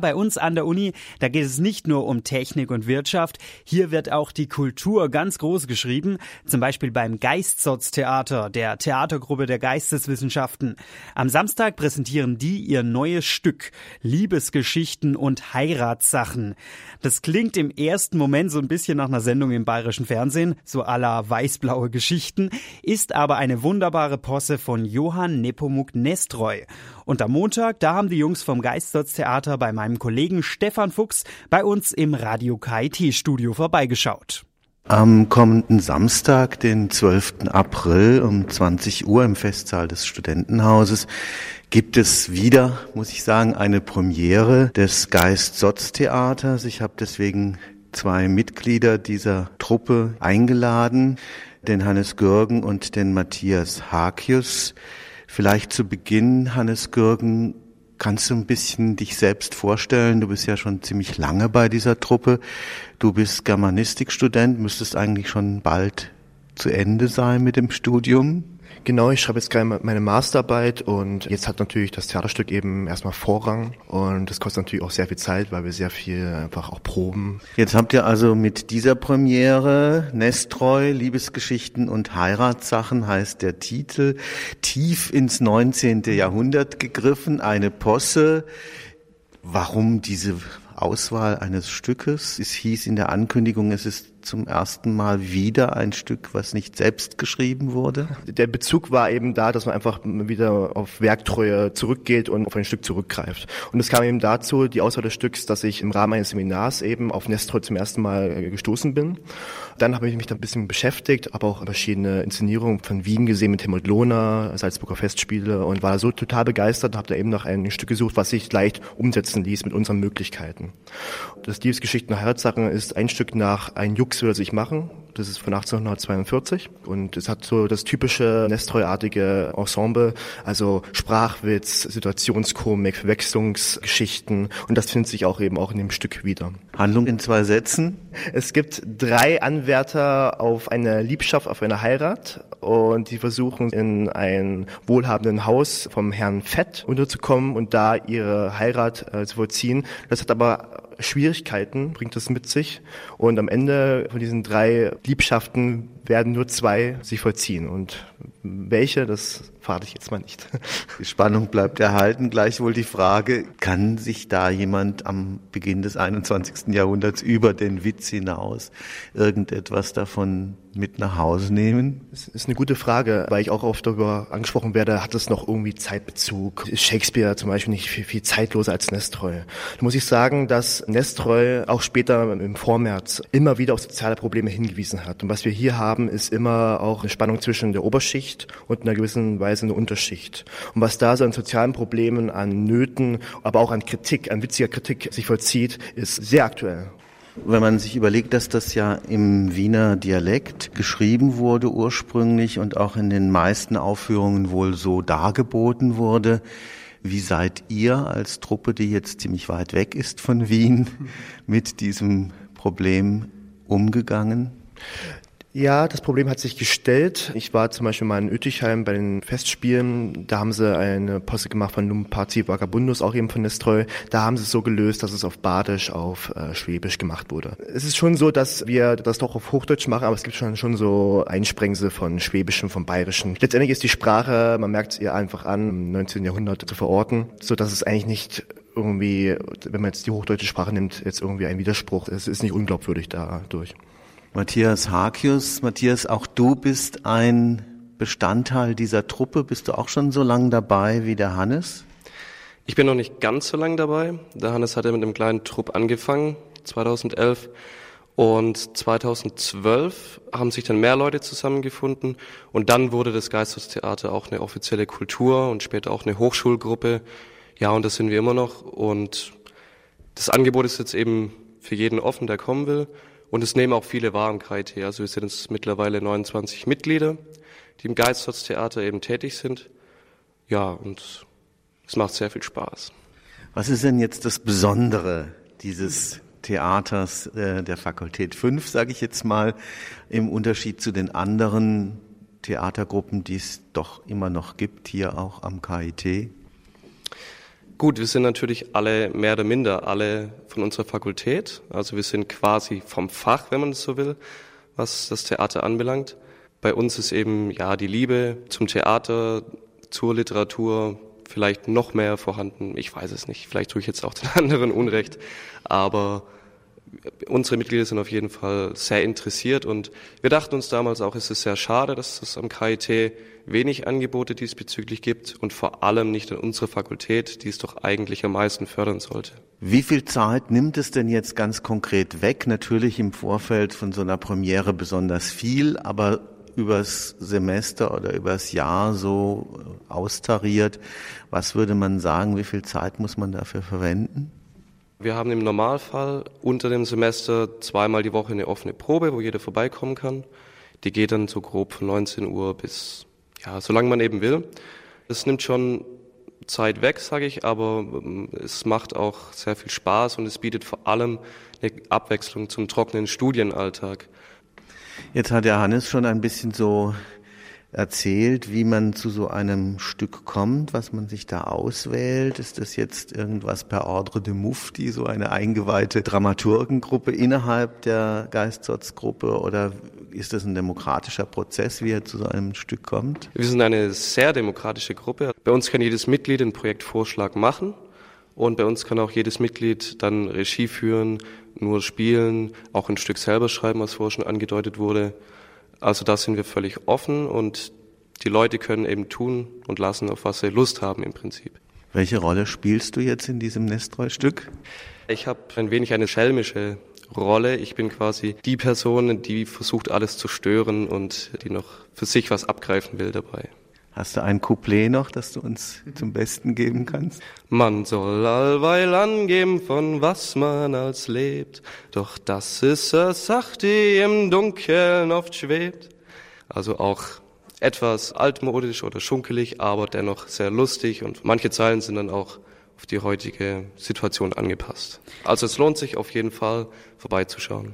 Bei uns an der Uni, da geht es nicht nur um Technik und Wirtschaft, hier wird auch die Kultur ganz groß geschrieben, zum Beispiel beim Geistsotz-Theater, der Theatergruppe der Geisteswissenschaften. Am Samstag präsentieren die ihr neues Stück, Liebesgeschichten und Heiratssachen. Das klingt im ersten Moment so ein bisschen nach einer Sendung im bayerischen Fernsehen, so la weißblaue Geschichten, ist aber eine wunderbare Posse von Johann Nepomuk Nestroy. Und am Montag, da haben die Jungs vom Geistestheater bei meinem Kollegen Stefan Fuchs bei uns im Radio KIT Studio vorbeigeschaut. Am kommenden Samstag, den 12. April um 20 Uhr im Festsaal des Studentenhauses gibt es wieder, muss ich sagen, eine Premiere des Geist-Sotz-Theaters. Ich habe deswegen zwei Mitglieder dieser Truppe eingeladen, den Hannes Gürgen und den Matthias Hakius. Vielleicht zu Beginn, Hannes Gürgen, kannst du ein bisschen dich selbst vorstellen? Du bist ja schon ziemlich lange bei dieser Truppe. Du bist Germanistikstudent, müsstest eigentlich schon bald zu Ende sein mit dem Studium. Genau, ich schreibe jetzt gerade meine Masterarbeit und jetzt hat natürlich das Theaterstück eben erstmal Vorrang und das kostet natürlich auch sehr viel Zeit, weil wir sehr viel einfach auch proben. Jetzt habt ihr also mit dieser Premiere Nestreu, Liebesgeschichten und Heiratssachen heißt der Titel, tief ins 19. Jahrhundert gegriffen, eine Posse. Warum diese Auswahl eines Stückes? Es hieß in der Ankündigung, es ist zum ersten Mal wieder ein Stück, was nicht selbst geschrieben wurde? Der Bezug war eben da, dass man einfach wieder auf Werktreue zurückgeht und auf ein Stück zurückgreift. Und es kam eben dazu, die Auswahl des Stücks, dass ich im Rahmen eines Seminars eben auf Nestroy zum ersten Mal gestoßen bin. Dann habe ich mich da ein bisschen beschäftigt, aber auch verschiedene Inszenierungen von Wien gesehen mit Helmut Lohner, Salzburger Festspiele und war so total begeistert und habe da eben nach einem Stück gesucht, was sich leicht umsetzen ließ mit unseren Möglichkeiten. Das Liebesgeschichten und Heiratssachen ist ein Stück nach ein Juck Fuchs will sich machen. Das ist von 1842 und es hat so das typische Nestroy-artige Ensemble, also Sprachwitz, Situationskomik, Verwechslungsgeschichten und das findet sich auch eben auch in dem Stück wieder. Handlung in zwei Sätzen? Es gibt drei Anwärter auf eine Liebschaft, auf eine Heirat und die versuchen in ein wohlhabenden Haus vom Herrn Fett unterzukommen und da ihre Heirat äh, zu vollziehen. Das hat aber Schwierigkeiten bringt es mit sich. Und am Ende von diesen drei Liebschaften werden nur zwei sich vollziehen. Und welche, das verrate ich jetzt mal nicht. Die Spannung bleibt erhalten. Gleichwohl die Frage, kann sich da jemand am Beginn des 21. Jahrhunderts über den Witz hinaus irgendetwas davon mit nach Hause nehmen? Das ist eine gute Frage, weil ich auch oft darüber angesprochen werde, hat es noch irgendwie Zeitbezug? Ist Shakespeare zum Beispiel nicht viel, viel zeitloser als Nestroy? Da muss ich sagen, dass Nestroy auch später im Vormärz immer wieder auf soziale Probleme hingewiesen hat. Und was wir hier haben, ist immer auch eine Spannung zwischen der Oberschicht und einer gewissen Weise eine Unterschicht. Und was da so an sozialen Problemen, an Nöten, aber auch an Kritik, an witziger Kritik sich vollzieht, ist sehr aktuell. Wenn man sich überlegt, dass das ja im Wiener Dialekt geschrieben wurde ursprünglich und auch in den meisten Aufführungen wohl so dargeboten wurde, wie seid ihr als Truppe, die jetzt ziemlich weit weg ist von Wien, mit diesem Problem umgegangen? Ja, das Problem hat sich gestellt. Ich war zum Beispiel mal in Ötichheim bei den Festspielen. Da haben sie eine Posse gemacht von Lumpazi Vagabundus, auch eben von Nestreu. Da haben sie es so gelöst, dass es auf Badisch, auf äh, Schwäbisch gemacht wurde. Es ist schon so, dass wir das doch auf Hochdeutsch machen, aber es gibt schon, schon so Einsprengsel von Schwäbischen, vom Bayerischen. Letztendlich ist die Sprache, man merkt es ihr einfach an, im 19. Jahrhundert zu verorten, so dass es eigentlich nicht irgendwie, wenn man jetzt die hochdeutsche Sprache nimmt, jetzt irgendwie ein Widerspruch. Es ist nicht unglaubwürdig dadurch. Matthias Hakius, Matthias, auch du bist ein Bestandteil dieser Truppe. Bist du auch schon so lange dabei wie der Hannes? Ich bin noch nicht ganz so lange dabei. Der Hannes hatte mit einem kleinen Trupp angefangen, 2011. Und 2012 haben sich dann mehr Leute zusammengefunden und dann wurde das Geistestheater auch eine offizielle Kultur und später auch eine Hochschulgruppe. Ja, und das sind wir immer noch. Und das Angebot ist jetzt eben für jeden offen, der kommen will. Und es nehmen auch viele wahr im KIT. Also wir sind jetzt mittlerweile 29 Mitglieder, die im Geistestheater eben tätig sind. Ja, und es macht sehr viel Spaß. Was ist denn jetzt das Besondere dieses Theaters äh, der Fakultät 5, sage ich jetzt mal, im Unterschied zu den anderen Theatergruppen, die es doch immer noch gibt, hier auch am KIT? Gut, wir sind natürlich alle mehr oder minder alle von unserer Fakultät. Also wir sind quasi vom Fach, wenn man es so will, was das Theater anbelangt. Bei uns ist eben ja die Liebe zum Theater, zur Literatur vielleicht noch mehr vorhanden. Ich weiß es nicht. Vielleicht tue ich jetzt auch den anderen Unrecht. Aber unsere Mitglieder sind auf jeden Fall sehr interessiert und wir dachten uns damals auch, es ist sehr schade, dass es am KIT wenig Angebote diesbezüglich gibt und vor allem nicht an unserer Fakultät, die es doch eigentlich am meisten fördern sollte. Wie viel Zeit nimmt es denn jetzt ganz konkret weg? Natürlich im Vorfeld von so einer Premiere besonders viel, aber übers Semester oder übers Jahr so austariert, was würde man sagen, wie viel Zeit muss man dafür verwenden? Wir haben im Normalfall unter dem Semester zweimal die Woche eine offene Probe, wo jeder vorbeikommen kann. Die geht dann so grob von 19 Uhr bis, ja, solange man eben will. Es nimmt schon Zeit weg, sage ich, aber ähm, es macht auch sehr viel Spaß und es bietet vor allem eine Abwechslung zum trockenen Studienalltag. Jetzt hat der Hannes schon ein bisschen so erzählt, wie man zu so einem Stück kommt, was man sich da auswählt. Ist das jetzt irgendwas per Ordre de Mufti, so eine eingeweihte Dramaturgengruppe innerhalb der Geistsotzgruppe oder ist das ein demokratischer Prozess, wie er zu so einem Stück kommt? Wir sind eine sehr demokratische Gruppe. Bei uns kann jedes Mitglied einen Projektvorschlag machen und bei uns kann auch jedes Mitglied dann Regie führen, nur spielen, auch ein Stück selber schreiben, was vorher schon angedeutet wurde. Also da sind wir völlig offen und die Leute können eben tun und lassen, auf was sie Lust haben im Prinzip. Welche Rolle spielst du jetzt in diesem Nestroy-Stück? Ich habe ein wenig eine schelmische Rolle. Ich bin quasi die Person, die versucht, alles zu stören und die noch für sich was abgreifen will dabei. Hast du ein Couplet noch, das du uns zum Besten geben kannst? Man soll allweil angeben, von was man als lebt, doch das ist eine Sache, die im Dunkeln oft schwebt. Also auch etwas altmodisch oder schunkelig, aber dennoch sehr lustig und manche Zeilen sind dann auch auf die heutige Situation angepasst. Also es lohnt sich auf jeden Fall vorbeizuschauen.